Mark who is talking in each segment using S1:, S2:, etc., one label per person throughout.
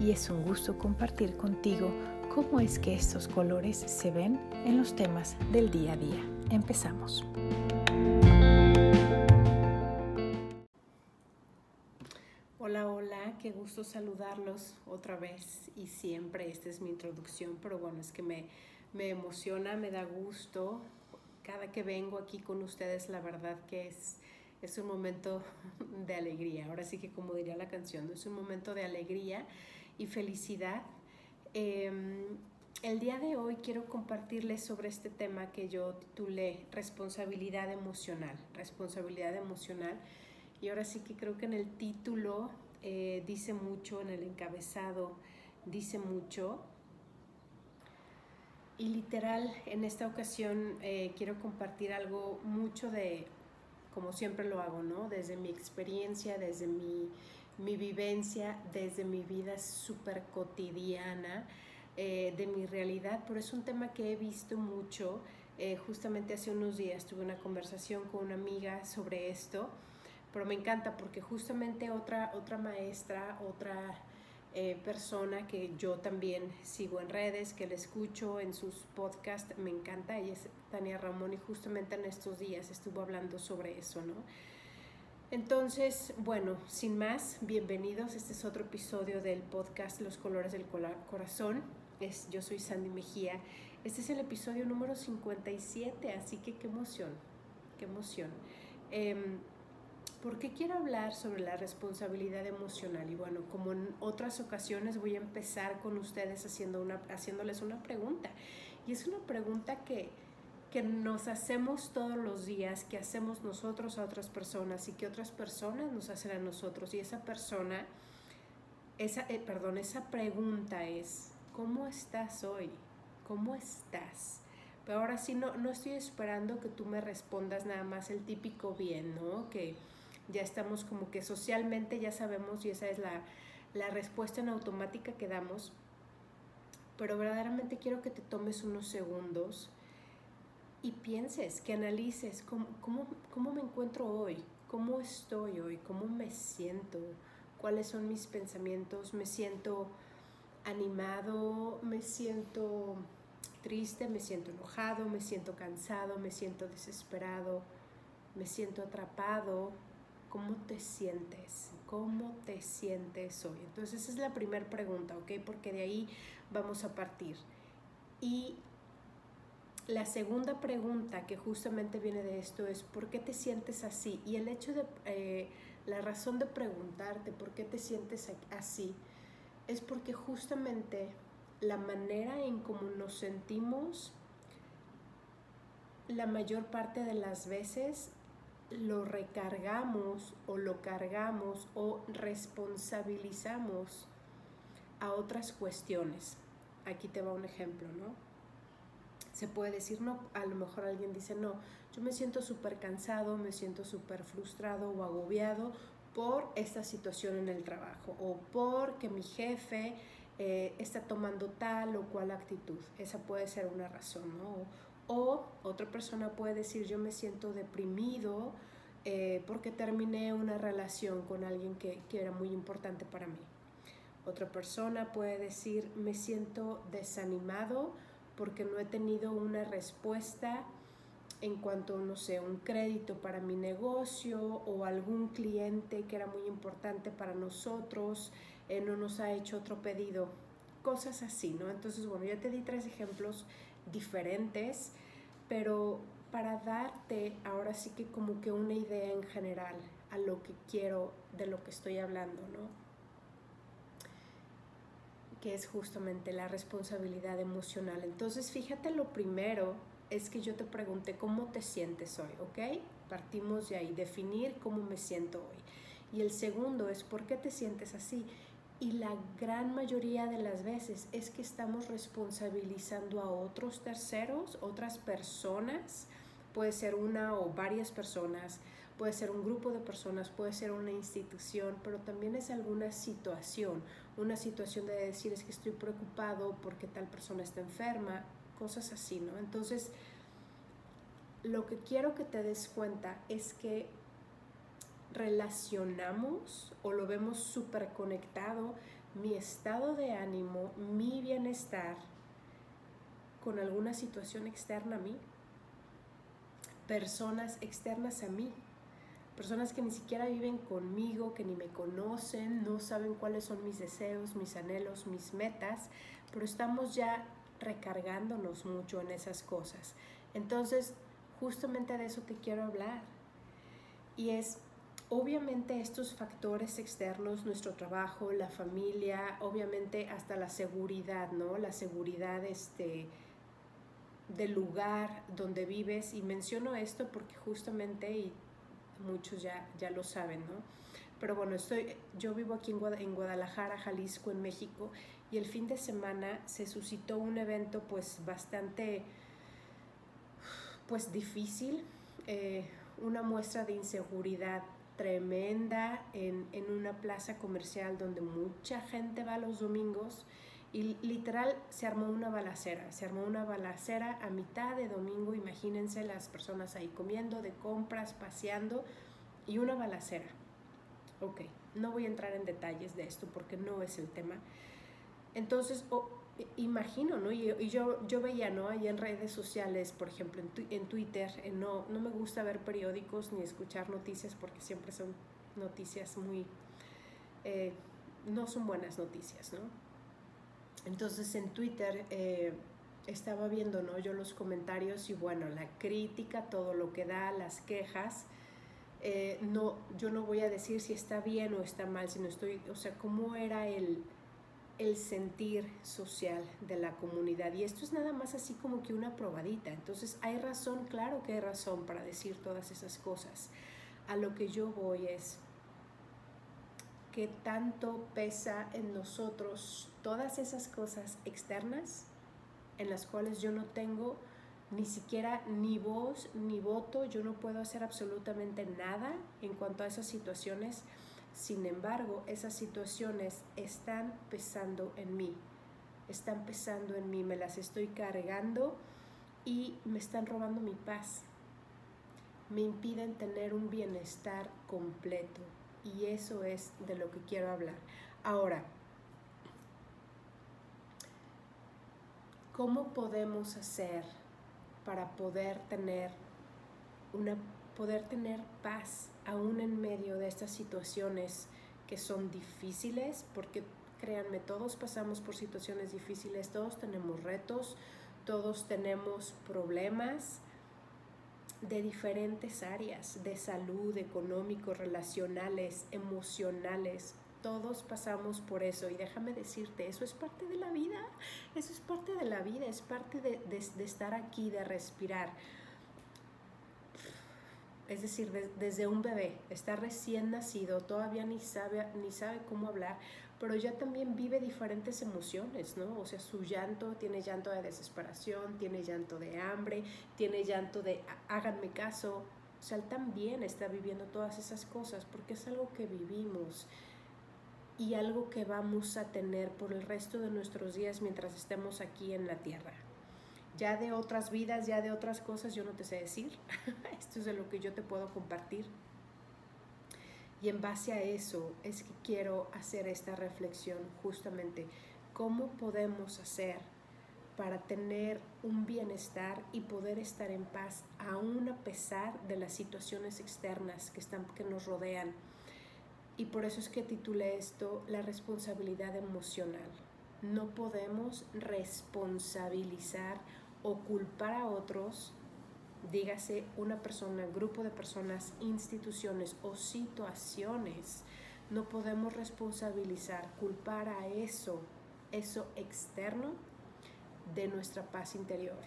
S1: y es un gusto compartir contigo cómo es que estos colores se ven en los temas del día a día. Empezamos. Hola, hola, qué gusto saludarlos otra vez y siempre. Esta es mi introducción, pero bueno, es que me, me emociona, me da gusto. Cada que vengo aquí con ustedes, la verdad que es es un momento de alegría. Ahora sí que como diría la canción, es un momento de alegría y felicidad. Em, el día de hoy quiero compartirles sobre este tema que yo titulé responsabilidad emocional, responsabilidad emocional. Y ahora sí que creo que en el título eh, dice mucho, en el encabezado dice mucho. Y literal, en esta ocasión eh, quiero compartir algo mucho de como siempre lo hago, ¿no? Desde mi experiencia, desde mi, vivencia, desde mi vida súper cotidiana, eh, de mi realidad, pero es un tema que he visto mucho. Eh, justamente hace unos días tuve una conversación con una amiga sobre esto, pero me encanta porque justamente otra, otra maestra, otra eh, persona que yo también sigo en redes, que le escucho en sus podcasts, me encanta, ella es Tania Ramón y justamente en estos días estuvo hablando sobre eso, ¿no? Entonces, bueno, sin más, bienvenidos. Este es otro episodio del podcast Los colores del corazón. Es, yo soy Sandy Mejía. Este es el episodio número 57, así que qué emoción, qué emoción. Em, ¿Por qué quiero hablar sobre la responsabilidad emocional? Y bueno, como en otras ocasiones voy a empezar con ustedes haciendo una, haciéndoles una pregunta. Y es una pregunta que, que nos hacemos todos los días, que hacemos nosotros a otras personas y que otras personas nos hacen a nosotros. Y esa persona, esa, eh, perdón, esa pregunta es, ¿cómo estás hoy? ¿Cómo estás? Pero ahora sí, no, no estoy esperando que tú me respondas nada más el típico bien, ¿no? Que ya estamos como que socialmente ya sabemos y esa es la, respuesta en automática que damos, pero verdaderamente quiero que te tomes unos segundos y pienses, que analices cómo, cómo, me encuentro hoy, cómo estoy hoy, cómo me siento, cuáles son mis pensamientos, me siento animado, me siento triste, me siento enojado, me siento cansado, me siento desesperado, me siento atrapado, ¿Cómo te sientes? ¿Cómo te sientes hoy? Entonces esa es la primera pregunta, ¿ok? Porque de ahí vamos a partir. Y la segunda pregunta que justamente viene de esto es ¿por qué te sientes así? Y el hecho de, eh, la razón de preguntarte por qué te sientes así es porque justamente la manera en cómo nos sentimos la mayor parte de las veces lo recargamos o lo cargamos o responsabilizamos a otras cuestiones. Aquí te va un ejemplo, ¿no? Se puede decir, no, a lo mejor alguien dice, no, yo me siento súper cansado, me siento súper frustrado o agobiado por esta situación en el trabajo o porque mi jefe eh, está tomando tal o cual actitud. Esa puede ser una razón, ¿no? O otra persona puede decir yo me siento deprimido eh, porque terminé una relación con alguien que, que era muy importante para mí. Otra persona puede decir me siento desanimado porque no he tenido una respuesta en cuanto, no sé, un crédito para mi negocio o algún cliente que era muy importante para nosotros eh, no nos ha hecho otro pedido. Cosas así, ¿no? Entonces, bueno, ya te di tres ejemplos diferentes, pero para darte ahora sí que como que una idea en general a lo que quiero, de lo que estoy hablando, ¿no? Que es justamente la responsabilidad emocional. Entonces, fíjate, lo primero es que yo te pregunté cómo te sientes hoy, ¿ok? Partimos de ahí, definir cómo me siento hoy. Y el segundo es por qué te sientes así. Y la gran mayoría de las veces es que estamos responsabilizando a otros terceros, otras personas, puede ser una o varias personas, puede ser un grupo de personas, puede ser una institución, pero también es alguna situación, una situación de decir es que estoy preocupado porque tal persona está enferma, cosas así, ¿no? Entonces, lo que quiero que te des cuenta es que relacionamos o lo vemos súper conectado mi estado de ánimo, mi bienestar con alguna situación externa a mí, personas externas a mí, personas que ni siquiera viven conmigo, que ni me conocen, no saben cuáles son mis deseos, mis anhelos, mis metas, pero estamos ya recargándonos mucho en esas cosas. Entonces, justamente de eso te quiero hablar. Y es, obviamente, estos factores externos, nuestro trabajo, la familia, obviamente hasta la seguridad, ¿no? La seguridad, este del lugar donde vives y menciono esto porque justamente y muchos ya, ya lo saben, ¿no? Pero bueno, estoy, yo vivo aquí en Guadalajara, Jalisco, en México, y el fin de semana se suscitó un evento pues bastante pues difícil, eh, una muestra de inseguridad tremenda en, en, una plaza comercial donde mucha gente va los domingos y literal se armó una balacera, se armó una balacera a mitad de domingo, imagínense las personas ahí comiendo, de compras, paseando y una balacera. Ok, no voy a entrar en detalles de esto porque no es el tema. Entonces, imagino, ¿no? Y, yo, yo veía, ¿no? Ahí en redes sociales, por ejemplo, en, Twitter, eh, no, no me gusta ver periódicos ni escuchar noticias porque siempre son noticias muy... Eh, no son buenas noticias, ¿no? Entonces en Twitter eh, estaba viendo ¿no? yo los comentarios y bueno, la crítica, todo lo que da, las quejas. Eh, no, yo no voy a decir si está bien o está mal, sino estoy, o sea, cómo era el, el sentir social de la comunidad. Y esto es nada más así como que una probadita. Entonces hay razón, claro que hay razón para decir todas esas cosas. A lo que yo voy es, que tanto pesa en nosotros todas esas cosas externas en las cuales yo no tengo ni siquiera ni voz ni voto, yo no puedo hacer absolutamente nada en cuanto a esas situaciones. Sin embargo, esas situaciones están pesando en mí, están pesando en mí, me las estoy cargando y me están robando mi paz. Me impiden tener un bienestar completo, y eso es de lo que quiero hablar. Ahora, ¿cómo podemos hacer para poder tener una poder tener paz aún en medio de estas situaciones que son difíciles? Porque créanme, todos pasamos por situaciones difíciles, todos tenemos retos, todos tenemos problemas, de diferentes áreas, de salud, económico, relacionales, emocionales. Todos pasamos por eso y déjame decirte, eso es parte de la vida, eso es parte de la vida, es parte de, estar aquí, de respirar. Es decir, desde un bebé, está recién nacido, todavía ni sabe, ni sabe cómo hablar, pero ya también vive diferentes emociones, ¿no? O sea, su llanto, tiene llanto de desesperación, tiene llanto de hambre, tiene llanto de háganme caso. O sea, él también está viviendo todas esas cosas porque es algo que vivimos y algo que vamos a tener por el resto de nuestros días mientras estemos aquí en la tierra. Ya de otras vidas, ya de otras cosas, yo no te sé decir. Esto es de lo que yo te puedo compartir. Y en base a eso es que quiero hacer esta reflexión justamente. ¿Cómo podemos hacer para tener un bienestar y poder estar en paz aún a pesar de las situaciones externas que, están, que nos rodean? Y por eso es que titulé esto La responsabilidad emocional. No podemos responsabilizar o culpar a otros dígase una persona, grupo de personas, instituciones o situaciones, no podemos responsabilizar, culpar a eso, eso externo de nuestra paz interior,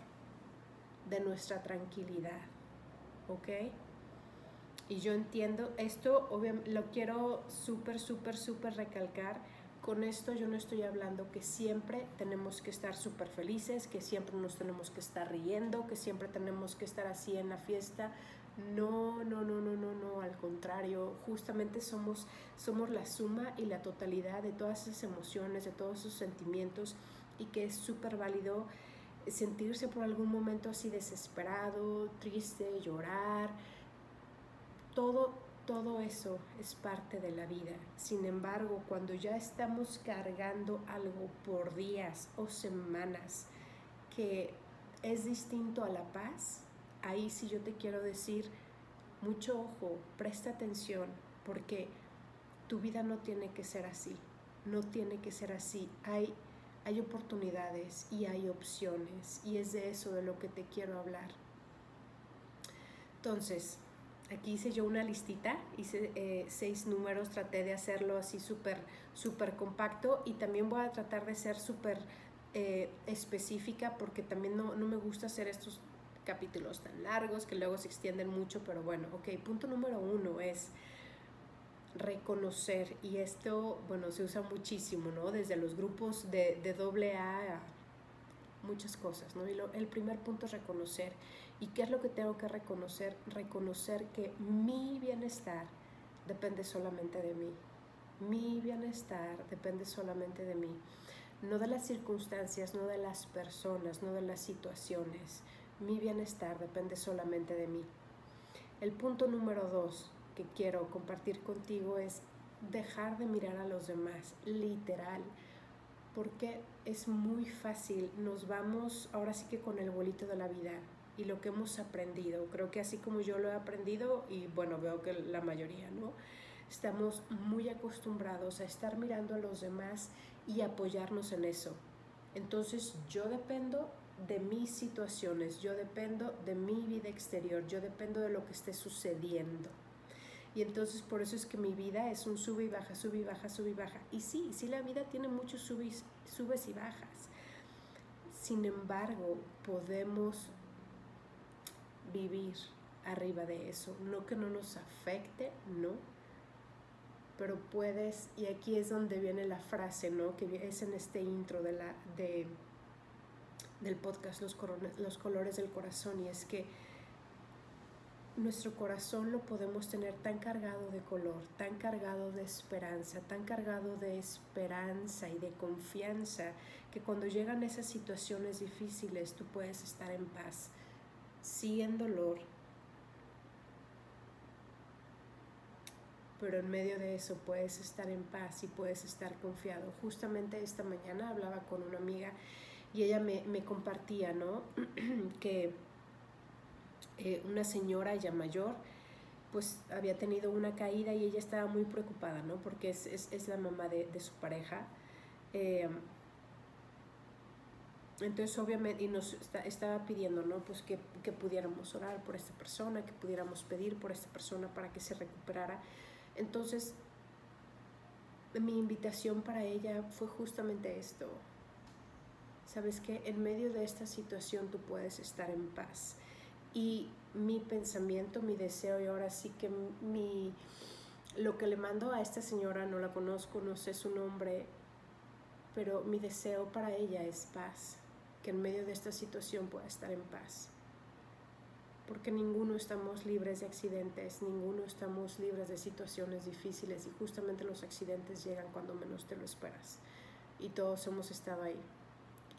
S1: de nuestra tranquilidad. ¿Ok? Y yo entiendo, esto obviamente lo quiero súper, súper, súper recalcar con esto yo no estoy hablando que siempre tenemos que estar súper felices, que siempre nos tenemos que estar riendo, que siempre tenemos que estar así en la fiesta. No, no, no, no, no, no, al contrario, justamente somos, somos la suma y la totalidad de todas esas emociones, de todos esos sentimientos y que es súper válido sentirse por algún momento así desesperado, triste, llorar, todo, todo eso es parte de la vida. Sin embargo, cuando ya estamos cargando algo por días o semanas que es distinto a la paz, ahí sí yo te quiero decir, mucho ojo, presta atención, porque tu vida no tiene que ser así, no tiene que ser así. Hay, hay oportunidades y hay opciones y es de eso de lo que te quiero hablar. Entonces, aquí hice yo una listita, hice eh, seis números, traté de hacerlo así súper, súper compacto y también voy a tratar de ser súper eh, específica porque también no, no, me gusta hacer estos capítulos tan largos que luego se extienden mucho, pero bueno, ok, punto número uno es reconocer y esto, bueno, se usa muchísimo, ¿no? Desde los grupos de, de doble A muchas cosas, ¿no? Y el primer punto es reconocer. ¿Y qué es lo que tengo que reconocer? Reconocer que mi bienestar depende solamente de mí. Mi bienestar depende solamente de mí. No de las circunstancias, no de las personas, no de las situaciones. Mi bienestar depende solamente de mí. El punto número dos que quiero compartir contigo es dejar de mirar a los demás, literal porque es muy fácil, nos vamos ahora sí que con el bolito de la vida y lo que hemos aprendido. Creo que así como yo lo he aprendido y bueno, veo que la mayoría, ¿no? Estamos muy acostumbrados a estar mirando a los demás y apoyarnos en eso. Entonces yo dependo de mis situaciones, yo dependo de mi vida exterior, yo dependo de lo que esté sucediendo. Y entonces por eso es que mi vida es un sube y baja, sube y baja, sube y baja. Y sí, sí la vida tiene muchos subes, subes y bajas. Sin embargo, podemos vivir arriba de eso. No que no nos afecte, no. Pero puedes, y aquí es donde viene la frase, ¿no? Que es en este intro de la, de, del podcast los, los colores del corazón. Y es que nuestro corazón lo podemos tener tan cargado de color, tan cargado de esperanza, tan cargado de esperanza y de confianza, que cuando llegan esas situaciones difíciles tú puedes estar en paz, sí en dolor, pero en medio de eso puedes estar en paz y puedes estar confiado. Justamente esta mañana hablaba con una amiga y ella me, me compartía, ¿no? que eh, una señora ya mayor, pues había tenido una caída y ella estaba muy preocupada, ¿no? Porque es, es, es la mamá de, de su pareja. Eh, entonces, obviamente, y nos estaba pidiendo, ¿no? Pues que, que, pudiéramos orar por esta persona, que pudiéramos pedir por esta persona para que se recuperara. Entonces, mi invitación para ella fue justamente esto. Sabes que en medio de esta situación tú puedes estar en paz. Y mi pensamiento, mi deseo, y ahora sí que mi, lo que le mando a esta señora, no la conozco, no sé su nombre, pero mi deseo para ella es paz, que en medio de esta situación pueda estar en paz. Porque ninguno estamos libres de accidentes, ninguno estamos libres de situaciones difíciles y justamente los accidentes llegan cuando menos te lo esperas. Y todos hemos estado ahí.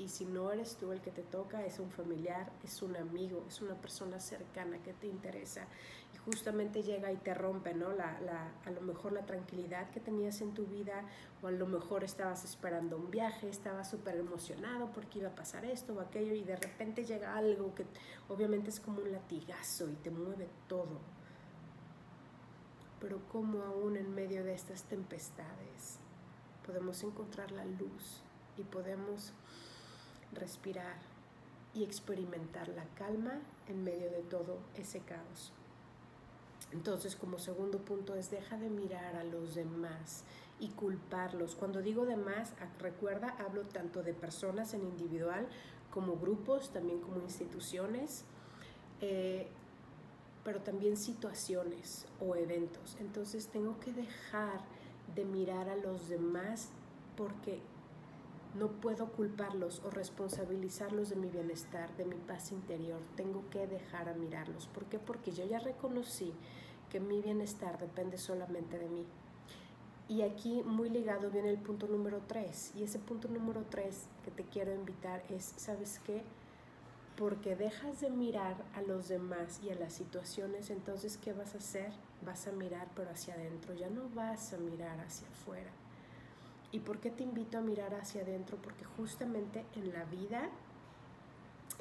S1: Y si no eres tú el que te toca, es un familiar, es un amigo, es una persona cercana que te interesa. Y justamente llega y te rompe, ¿no? La, la, a lo mejor la tranquilidad que tenías en tu vida, o a lo mejor estabas esperando un viaje, estabas súper emocionado porque iba a pasar esto o aquello, y de repente llega algo que obviamente es como un latigazo y te mueve todo. Pero como aún en medio de estas tempestades podemos encontrar la luz y podemos respirar y experimentar la calma en medio de todo ese caos. Entonces, como segundo punto es deja de mirar a los demás y culparlos. Cuando digo demás, recuerda, hablo tanto de personas en individual como grupos, también como instituciones, eh, pero también situaciones o eventos. Entonces, tengo que dejar de mirar a los demás porque no puedo culparlos o responsabilizarlos de mi bienestar, de mi paz interior. Tengo que dejar a mirarlos. ¿Por qué? Porque yo ya reconocí que mi bienestar depende solamente de mí. Y aquí muy ligado viene el punto número tres. Y ese punto número tres que te quiero invitar es, ¿sabes qué? Porque dejas de mirar a los demás y a las situaciones, entonces ¿qué vas a hacer? Vas a mirar pero hacia adentro, ya no vas a mirar hacia afuera. ¿Y por qué te invito a mirar hacia adentro? Porque justamente en la vida,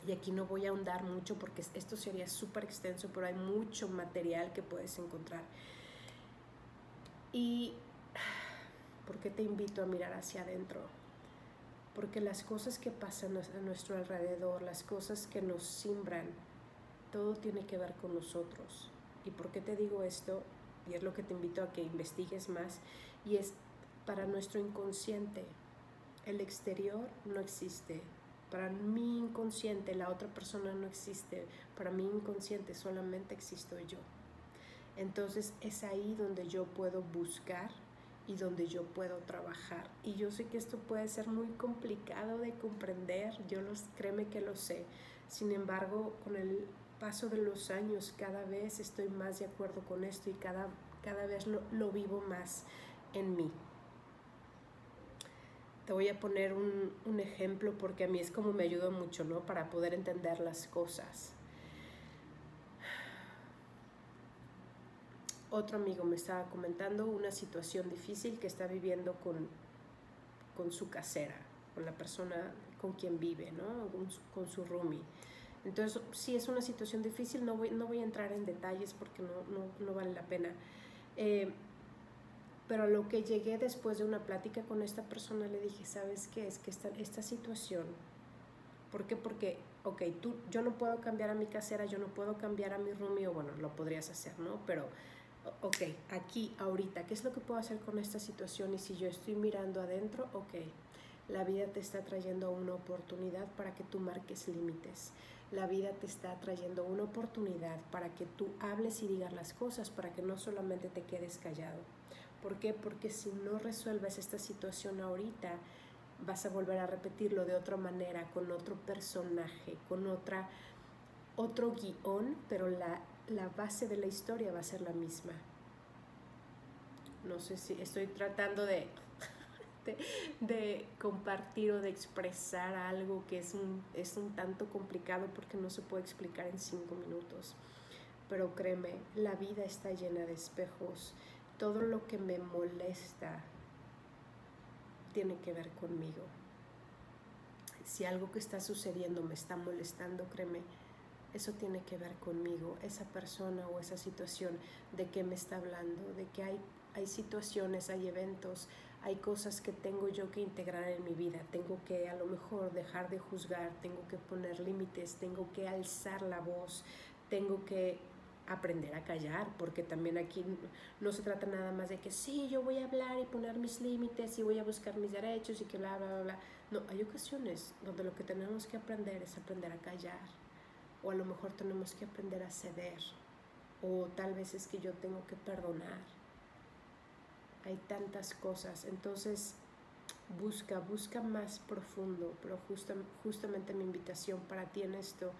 S1: y aquí no voy a ahondar mucho porque esto sería súper extenso, pero hay mucho material que puedes encontrar. ¿Y por qué te invito a mirar hacia adentro? Porque las cosas que pasan a nuestro alrededor, las cosas que nos simbran, todo tiene que ver con nosotros. ¿Y por qué te digo esto? Y es lo que te invito a que investigues más. Y es para nuestro inconsciente, el exterior no existe. Para mi inconsciente, la otra persona no existe. Para mi inconsciente solamente existo yo. Entonces es ahí donde yo puedo buscar y donde yo puedo trabajar. Y yo sé que esto puede ser muy complicado de comprender, yo los créeme que lo sé. Sin embargo, con el paso de los años cada vez estoy más de acuerdo con esto y cada, cada vez lo, lo vivo más en mí. Te voy a poner un, un, ejemplo porque a mí es como me ayuda mucho, ¿no? Para poder entender las cosas. Otro amigo me estaba comentando una situación difícil que está viviendo con, con su casera, con la persona con quien vive, ¿no? Con su, roomie. Entonces, si es una situación difícil, no voy, no voy a entrar en detalles porque no, no, no vale la pena. Eh, pero lo que llegué después de una plática con esta persona le dije, ¿sabes qué? Es que esta, esta situación, ¿por qué? Porque, ok, tú, yo no puedo cambiar a mi casera, yo no puedo cambiar a mi roomie, o bueno, lo podrías hacer, ¿no? Pero, ok, aquí, ahorita, ¿qué es lo que puedo hacer con esta situación? Y si yo estoy mirando adentro, ok, la vida te está trayendo una oportunidad para que tú marques límites. La vida te está trayendo una oportunidad para que tú hables y digas las cosas, para que no solamente te quedes callado. ¿Por qué? Porque si no resuelves esta situación ahorita, vas a volver a repetirlo de otra manera, con otro personaje, con otra, otro guion, pero la, la base de la historia va a ser la misma. No sé si estoy tratando de, de, compartir o de expresar algo que es un, es un tanto complicado porque no se puede explicar en cinco minutos. Pero créeme, la vida está llena de espejos todo lo que me molesta tiene que ver conmigo. Si algo que está sucediendo me está molestando, créeme, eso tiene que ver conmigo, esa persona o esa situación, de qué me está hablando, de que hay, hay situaciones, hay eventos, hay cosas que tengo yo que integrar en mi vida, tengo que a lo mejor dejar de juzgar, tengo que poner límites, tengo que alzar la voz, tengo que aprender a callar, porque también aquí no se trata nada más de que sí, yo voy a hablar y poner mis límites y voy a buscar mis derechos y que bla, bla, bla, bla. No, hay ocasiones donde lo que tenemos que aprender es aprender a callar, o a lo mejor tenemos que aprender a ceder, o tal vez es que yo tengo que perdonar. Hay tantas cosas, entonces busca, busca más profundo, pero justa, justamente mi invitación para ti en esto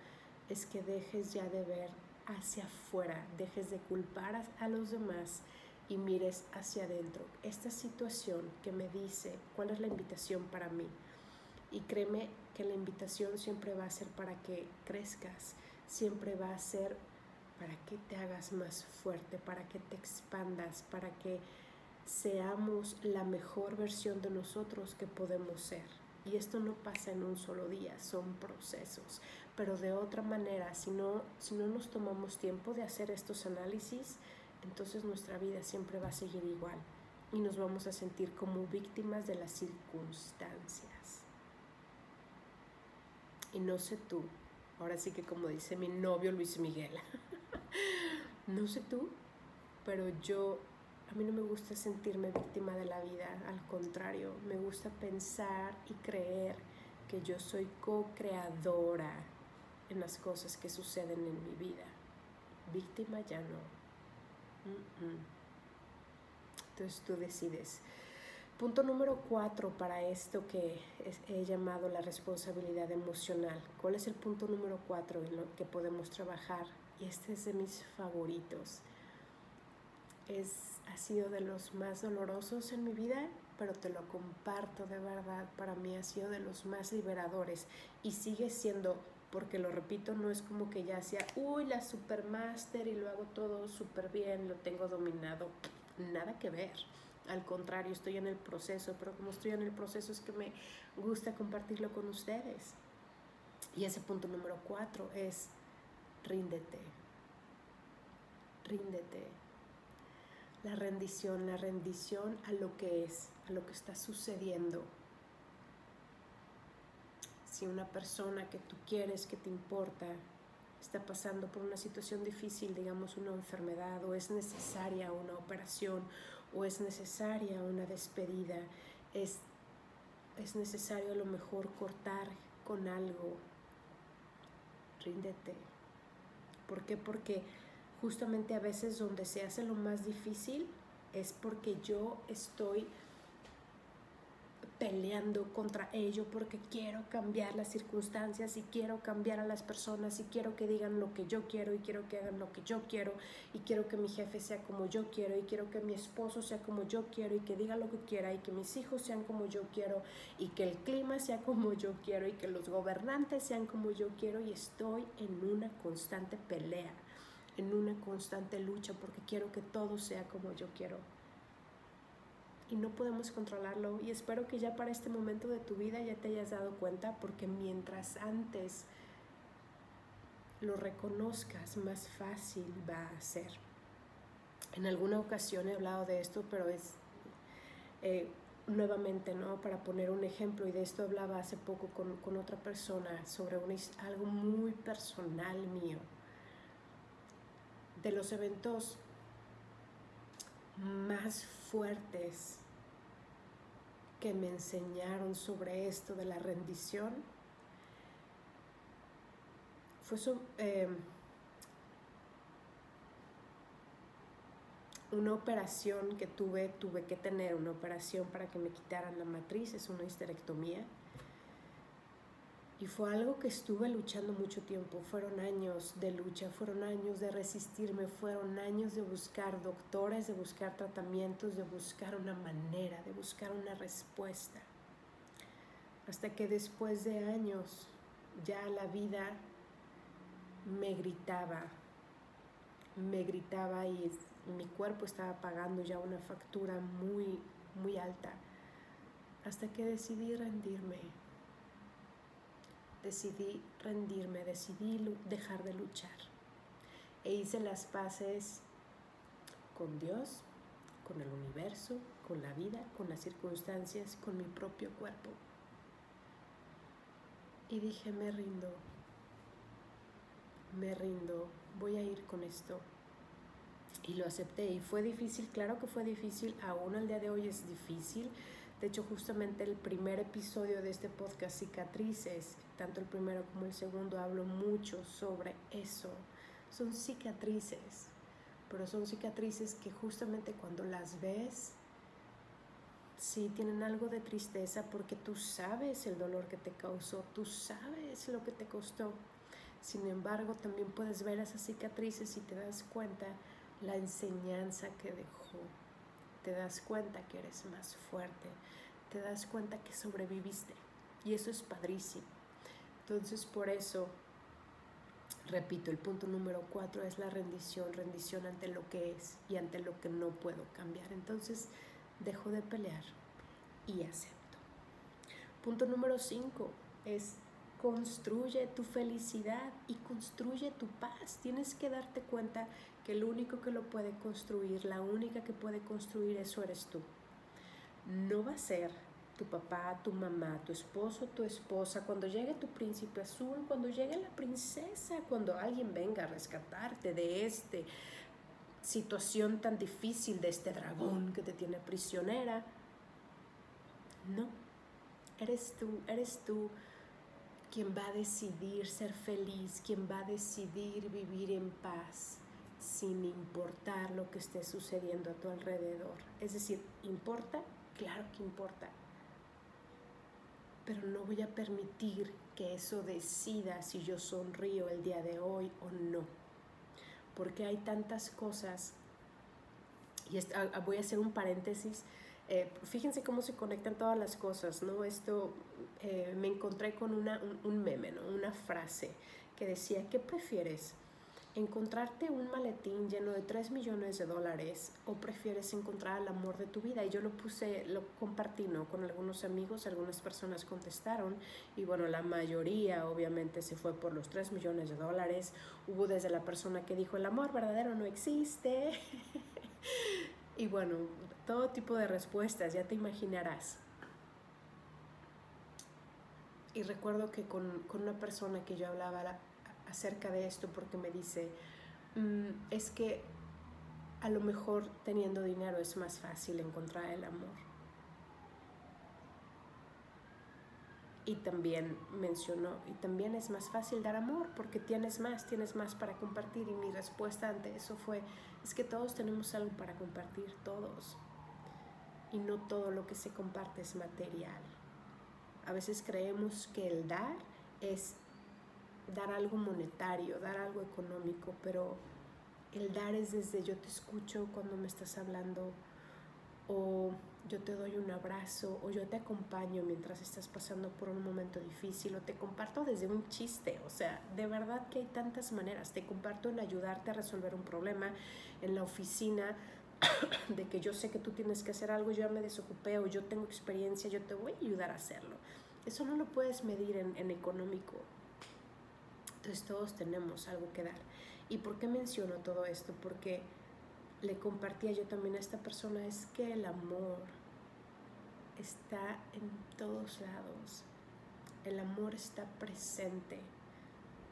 S1: es que dejes ya de ver hacia afuera, dejes de culpar a, los demás y mires hacia adentro. Esta situación que me dice cuál es la invitación para mí. Y créeme que la invitación siempre va a ser para que crezcas, siempre va a ser para que te hagas más fuerte, para que te expandas, para que seamos la mejor versión de nosotros que podemos ser. Y esto no pasa en un solo día, son procesos pero de otra manera, si no, si no nos tomamos tiempo de hacer estos análisis, entonces nuestra vida siempre va a seguir igual y nos vamos a sentir como víctimas de las circunstancias. Y no sé tú, ahora sí que como dice mi novio Luis Miguel, no sé tú, pero yo, a mí no me gusta sentirme víctima de la vida, al contrario, me gusta pensar y creer que yo soy co-creadora en las cosas que suceden en mi vida. Víctima ya no. Entonces tú decides. Punto número cuatro para esto que he llamado la responsabilidad emocional. ¿Cuál es el punto número cuatro en lo que podemos trabajar? Y este es de mis favoritos. Es, ha sido de los más dolorosos en mi vida, pero te lo comparto de verdad. Para mí ha sido de los más liberadores y sigue siendo, porque lo repito, no es como que ya sea, uy, la supermaster y lo hago todo súper bien, lo tengo dominado. Nada que ver al contrario, estoy en el proceso, pero como estoy en el proceso es que me gusta compartirlo con ustedes. Y ese punto número cuatro es ríndete, ríndete. La rendición, la rendición a lo que es, a lo que está sucediendo. Si una persona que tú quieres, que te importa, está pasando por una situación difícil, digamos una enfermedad, o es necesaria una operación, o es necesaria una despedida, es, es necesario a lo mejor cortar con algo. Ríndete. ¿Por qué? Porque justamente a veces donde se hace lo más difícil es porque yo estoy peleando contra ello porque quiero cambiar las circunstancias y quiero cambiar a las personas y quiero que digan lo que yo quiero y quiero que hagan lo que yo quiero y quiero que mi jefe sea como yo quiero y quiero que mi esposo sea como yo quiero y que diga lo que quiera y que mis hijos sean como yo quiero y que el clima sea como yo quiero y que los gobernantes sean como yo quiero y estoy en una constante pelea, en una constante lucha porque quiero que todo sea como yo quiero y no podemos controlarlo. Y espero que ya para este momento de tu vida ya te hayas dado cuenta, porque mientras antes lo reconozcas, más fácil va a ser. En alguna ocasión he hablado de esto, pero es eh, nuevamente, ¿no? Para poner un ejemplo, y de esto hablaba hace poco con, con otra persona sobre algo muy personal mío. De los eventos más fuertes que me enseñaron sobre esto de la rendición fue em, una operación que tuve, tuve que tener una operación para que me quitaran la matriz, es una histerectomía. Y fue algo que estuve luchando mucho tiempo, fueron años de lucha, fueron años de resistirme, fueron años de buscar doctores, de buscar tratamientos, de buscar una manera, de buscar una respuesta. Hasta que después de años ya la vida me gritaba, me gritaba y mi cuerpo estaba pagando ya una factura muy, muy alta. Hasta que decidí rendirme decidí rendirme, decidí dejar de luchar. E hice las paces con Dios, con el universo, con la vida, con las circunstancias, con mi propio cuerpo. Y dije, me rindo, me rindo, voy a ir con esto. Y lo acepté y fue difícil, claro que fue difícil, aún al día de hoy es difícil, de hecho, justamente el primer episodio de este podcast, Cicatrices, tanto el primero como el segundo, hablo mucho sobre eso. Son cicatrices, pero son cicatrices que justamente cuando las ves, sí tienen algo de tristeza porque tú sabes el dolor que te causó, tú sabes lo que te costó. Sin embargo, también puedes ver esas cicatrices y te das cuenta la enseñanza que dejó te das cuenta que eres más fuerte, te das cuenta que sobreviviste y eso es padrísimo. Entonces por eso, repito, el punto número cuatro es la rendición, rendición ante lo que es y ante lo que no puedo cambiar. Entonces dejo de pelear y acepto. Punto número cinco es construye tu felicidad y construye tu paz. Tienes que darte cuenta que el único que lo puede construir, la única que puede construir eso eres tú. No va a ser tu papá, tu mamá, tu esposo, tu esposa, cuando llegue tu príncipe azul, cuando llegue la princesa, cuando alguien venga a rescatarte de esta situación tan difícil, de este dragón que te tiene prisionera. No, eres tú, eres tú quien va a decidir ser feliz, quien va a decidir vivir en paz sin importar lo que esté sucediendo a tu alrededor. Es decir, importa claro que importa. Pero no voy a permitir que eso decida si yo sonrío el día de hoy o no. Porque hay tantas cosas, y ah, ah, voy a hacer un paréntesis, eh, fíjense cómo se conectan todas las cosas, ¿no? Esto eh, me encontré con un, un meme, ¿no? Una frase que decía, ¿qué prefieres? Encontrarte un maletín lleno de 3 millones de dólares o prefieres encontrar el amor de tu vida? Y yo lo puse, lo compartí ¿no? con algunos amigos, algunas personas contestaron y bueno, la mayoría obviamente se fue por los 3 millones de dólares. Hubo desde la persona que dijo el amor verdadero no existe. y bueno, todo tipo de respuestas, ya te imaginarás. Y recuerdo que con, con una persona que yo hablaba, la, acerca de esto porque me dice, mm, es que a lo mejor teniendo dinero es más fácil encontrar el amor. Y también mencionó, y también es más fácil dar amor porque tienes más, tienes más para compartir. Y mi respuesta ante eso fue, es que todos tenemos algo para compartir, todos. Y no todo lo que se comparte es material. A veces creemos que el dar es dar algo monetario, dar algo económico, pero el dar es desde yo te escucho cuando me estás hablando o yo te doy un abrazo o yo te acompaño mientras estás pasando por un momento difícil o te comparto desde un chiste, o sea, de verdad que hay tantas maneras, te comparto en ayudarte a resolver un problema en la oficina de que yo sé que tú tienes que hacer algo, yo ya me desocupé o yo tengo experiencia, yo te voy a ayudar a hacerlo. Eso no lo puedes medir en, en económico, entonces todos tenemos algo que dar. ¿Y por qué menciono todo esto? Porque le compartía yo también a esta persona es que el amor está en todos lados. El amor está presente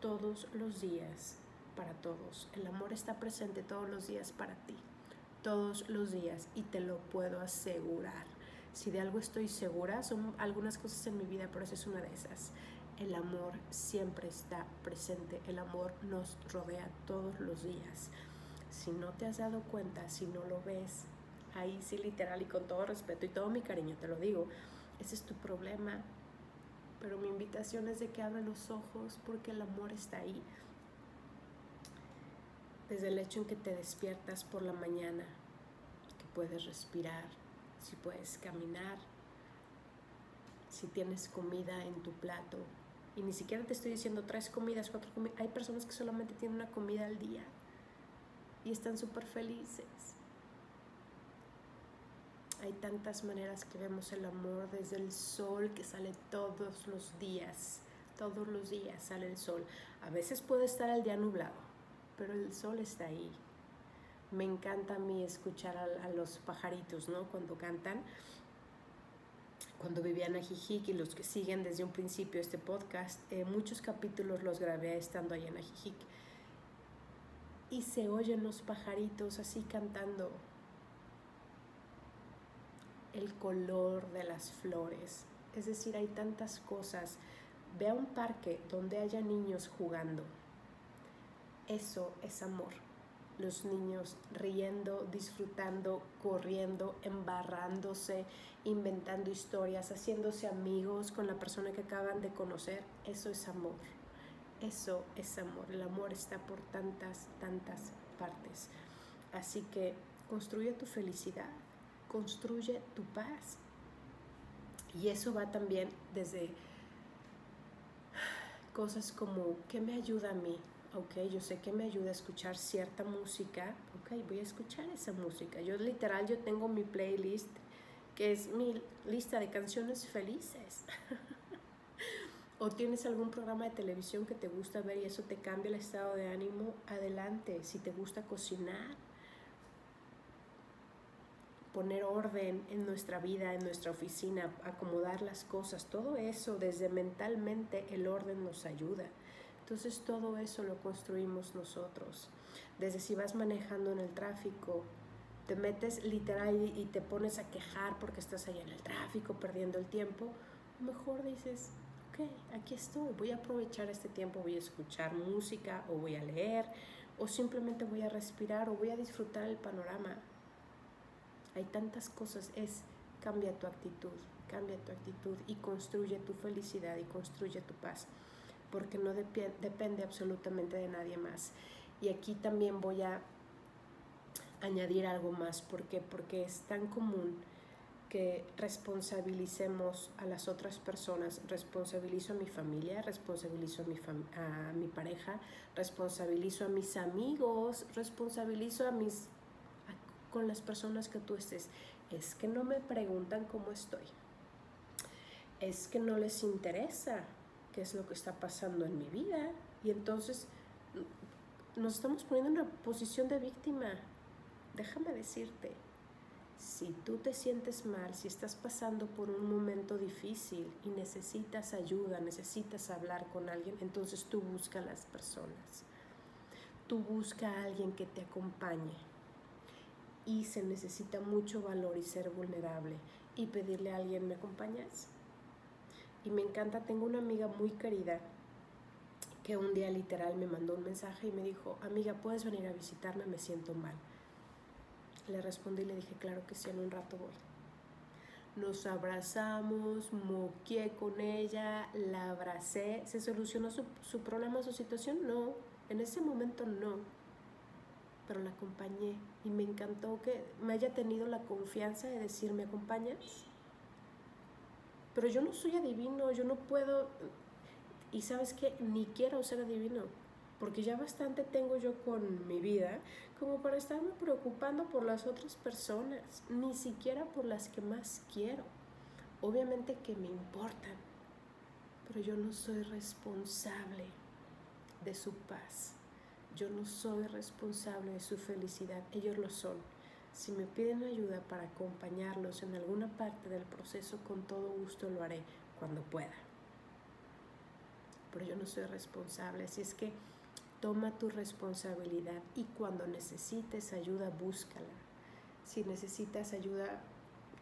S1: todos los días para todos. El amor está presente todos los días para ti. Todos los días. Y te lo puedo asegurar. Si de algo estoy segura, son algunas cosas en mi vida, pero esa es una de esas el amor siempre está presente, el amor nos rodea todos los días. Si no te has dado cuenta, si no lo ves, ahí sí literal y con todo respeto y todo mi cariño te lo digo, ese es tu problema. Pero mi invitación es de que abra los ojos porque el amor está ahí. Desde el hecho en que te despiertas por la mañana, que puedes respirar, si puedes caminar, si tienes comida en tu plato, y ni siquiera te estoy diciendo tres comidas, cuatro comidas. Hay personas que solamente tienen una comida al día y están súper felices. Hay tantas maneras que vemos el amor, desde el sol que sale todos los días. Todos los días sale el sol. A veces puede estar el día nublado, pero el sol está ahí. Me encanta a mí escuchar a, a los pajaritos, ¿no? Cuando cantan cuando vivía en Ajijic y los que siguen desde un principio este podcast, eh, muchos capítulos los grabé estando ahí en Ajijic. Y se oyen los pajaritos así cantando. El color de las flores. Es decir, hay tantas cosas. Ve a un parque donde haya niños jugando. Eso es amor los niños riendo, disfrutando, corriendo, embarrándose, inventando historias, haciéndose amigos con la persona que acaban de conocer, eso es amor. Eso es amor. El amor está por tantas, tantas partes. Así que construye tu felicidad, construye tu paz. Y eso va también desde cosas como, ¿qué me ayuda a mí? ok, yo sé que me ayuda a escuchar cierta música, ok, voy a escuchar esa música. Yo literal, yo tengo mi playlist, que es mi lista de canciones felices. o tienes algún programa de televisión que te gusta ver y eso te cambia el estado de ánimo, adelante. Si te gusta cocinar, poner orden en nuestra vida, en nuestra oficina, acomodar las cosas, todo eso desde mentalmente el orden nos ayuda. Entonces todo eso lo construimos nosotros. Desde si vas manejando en el tráfico, te metes literal y, te pones a quejar porque estás ahí en el tráfico perdiendo el tiempo, mejor dices, ok, aquí estoy, voy a aprovechar este tiempo, voy a escuchar música o voy a leer o simplemente voy a respirar o voy a disfrutar el panorama. Hay tantas cosas, es cambia tu actitud, cambia tu actitud y construye tu felicidad y construye tu paz, porque no depende absolutamente de nadie más. Y aquí también voy a añadir algo más, ¿por qué? Porque es tan común que responsabilicemos a las otras personas, responsabilizo a mi familia, responsabilizo a mi, a mi pareja, responsabilizo a mis amigos, responsabilizo a mis con las personas que tú estés. Es que no me preguntan cómo estoy. Es que no les interesa qué es lo que está pasando en mi vida y entonces nos estamos poniendo en una posición de víctima. Déjame decirte, si tú te sientes mal, si estás pasando por un momento difícil y necesitas ayuda, necesitas hablar con alguien, entonces tú busca a las personas. Tú busca a alguien que te acompañe. Y se necesita mucho valor y ser vulnerable y pedirle a alguien, ¿me acompañas? Y me encanta, tengo una amiga muy querida que un día literal me mandó un mensaje y me dijo, amiga, ¿puedes venir a visitarme? Me siento mal. Le respondí y le dije, claro que sí, en un rato voy. Nos abrazamos, moqué con ella, la abracé. ¿Se solucionó su, su problema, su situación? No, en ese momento no. Pero la acompañé y me encantó que me haya tenido la confianza de decir, ¿me acompañas? Pero yo no soy adivino, yo no puedo, y sabes que ni quiero ser adivino porque ya bastante tengo yo con mi vida como para estarme preocupando por las otras personas, ni siquiera por las que más quiero. Obviamente que me importan, pero yo no soy responsable de su paz. Yo no soy responsable de su felicidad, ellos lo son. Si me piden ayuda para acompañarlos en alguna parte del proceso, con todo gusto lo haré cuando pueda. Pero yo no soy responsable, así es que Toma tu responsabilidad y cuando necesites ayuda, búscala. Si necesitas ayuda,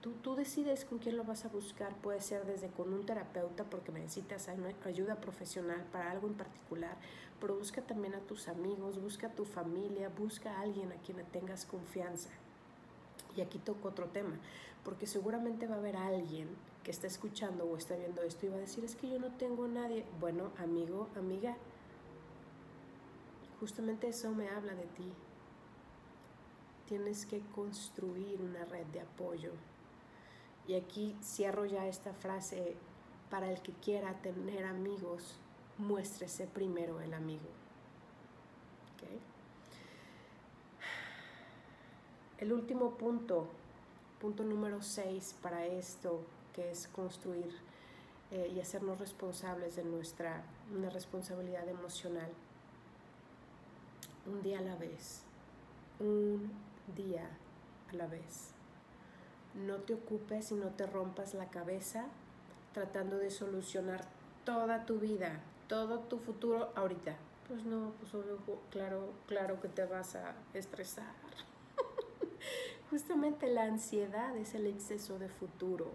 S1: tú, tú decides con quién lo vas a buscar. Puede ser desde con un terapeuta porque necesitas ayuda profesional para algo en particular, pero busca también a tus amigos, busca a tu familia, busca a alguien a quien tengas confianza. Y aquí toco otro tema, porque seguramente va a haber alguien que está escuchando o está viendo esto y va a decir, es que yo no tengo a nadie. Bueno, amigo, amiga, Justamente eso me habla de ti. Tienes que construir una red de apoyo. Y aquí cierro ya esta frase, para el que quiera tener amigos, muéstrese primero el amigo. El último punto, punto número 6 para esto, que es construir eh, y hacernos responsables de nuestra responsabilidad emocional un día a la vez, un día a la vez. No te ocupes y no te rompas la cabeza tratando de solucionar toda tu vida, todo tu futuro ahorita. Pues no, pues claro, claro que te vas a estresar. Justamente la ansiedad es el exceso de futuro.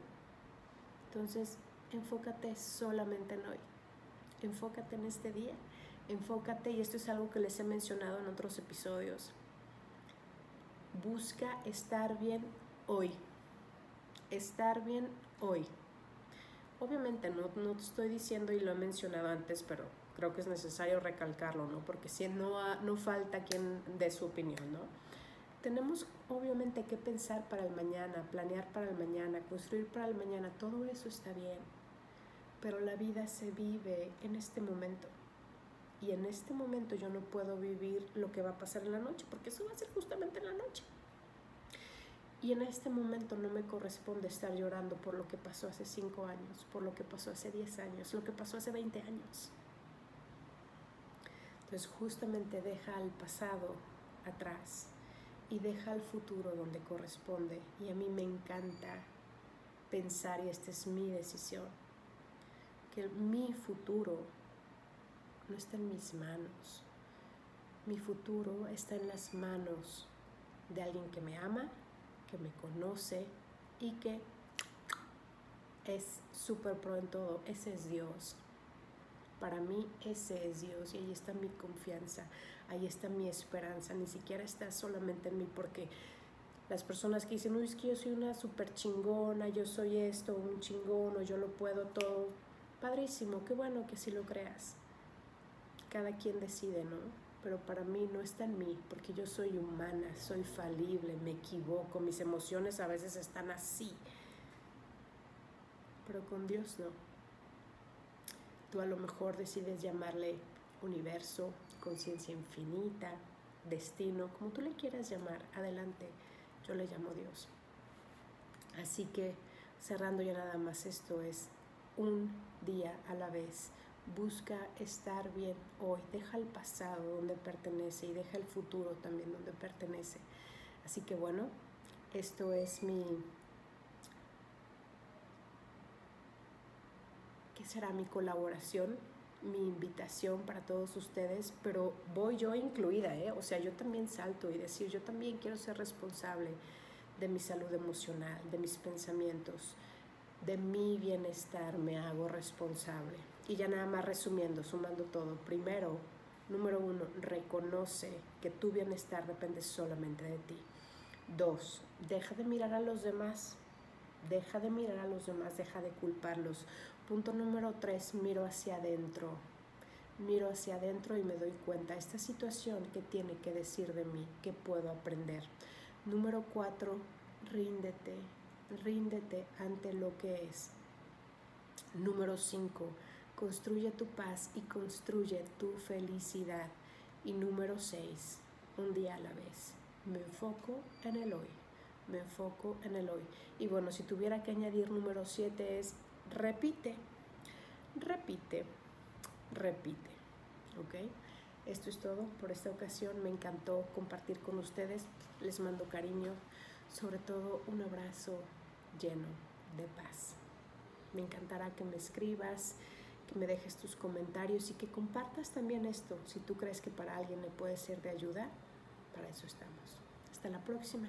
S1: Entonces, enfócate solamente en hoy. Enfócate en este día enfócate, y esto es algo que les he mencionado en otros episodios, busca estar bien hoy. Estar bien hoy. Obviamente no, no te estoy diciendo y lo he mencionado antes, pero creo que es necesario recalcarlo, ¿no? Porque si no, no falta quien dé su opinión, ¿no? Tenemos obviamente que pensar para el mañana, planear para el mañana, construir para el mañana, todo eso está bien, pero la vida se vive en este momento y en este momento yo no puedo vivir lo que va a pasar en la noche, porque eso va a ser justamente en la noche. Y en este momento no me corresponde estar llorando por lo que pasó hace 5 años, por lo que pasó hace 10 años, lo que pasó hace 20 años. Entonces justamente deja al pasado atrás y deja al futuro donde corresponde. Y a mí me encanta pensar, y esta es mi decisión, que mi futuro no está en mis manos. Mi futuro está en las manos de alguien que me ama, que me conoce y que es súper pro en todo. Ese es Dios. Para mí ese es Dios y ahí está mi confianza, ahí está mi esperanza. Ni siquiera está solamente en mí porque Las personas que dicen, uy, es que yo soy una súper chingona, yo soy esto, un chingón, o yo lo puedo todo. Padrísimo, qué bueno que sí lo creas. Cada quien decide, ¿no? Pero para mí no está en mí, porque yo soy humana, soy falible, me equivoco, mis emociones a veces están así. Pero con Dios no. Tú a lo mejor decides llamarle universo, conciencia infinita, destino, como tú le quieras llamar, adelante yo le llamo Dios. Así que cerrando ya nada más esto es un día a la vez. Busca estar bien hoy, deja el pasado donde pertenece y deja el futuro también donde pertenece. Así que bueno, esto es mi... ¿Qué será mi colaboración? mi invitación para todos ustedes, pero voy yo incluida, ¿eh? O sea, yo también salto y decir, yo también quiero ser responsable de mi salud emocional, de mis pensamientos, de mi bienestar, me hago responsable. Y ya nada más resumiendo, sumando todo. Primero, número uno, reconoce que tu bienestar depende solamente de ti. Dos, deja de mirar a los demás. Deja de mirar a los demás, deja de culparlos. Punto número tres, miro hacia adentro. Miro hacia adentro y me doy cuenta esta situación que tiene que decir de mí, que puedo aprender. Número cuatro, ríndete, ríndete ante lo que es. Número cinco, construye tu paz y construye tu felicidad. Y número seis, un día a la vez. Me enfoco en el hoy. Me enfoco en el hoy. Y bueno, si tuviera que añadir número siete es repite, repite, repite. ¿Ok? Esto es todo por esta ocasión. Me encantó compartir con ustedes. Les mando cariño, sobre todo un abrazo lleno de paz. Me encantará que me escribas, que me dejes tus comentarios y que compartas también esto. Si tú crees que para alguien le puede ser de ayuda, para eso estamos. Hasta la próxima.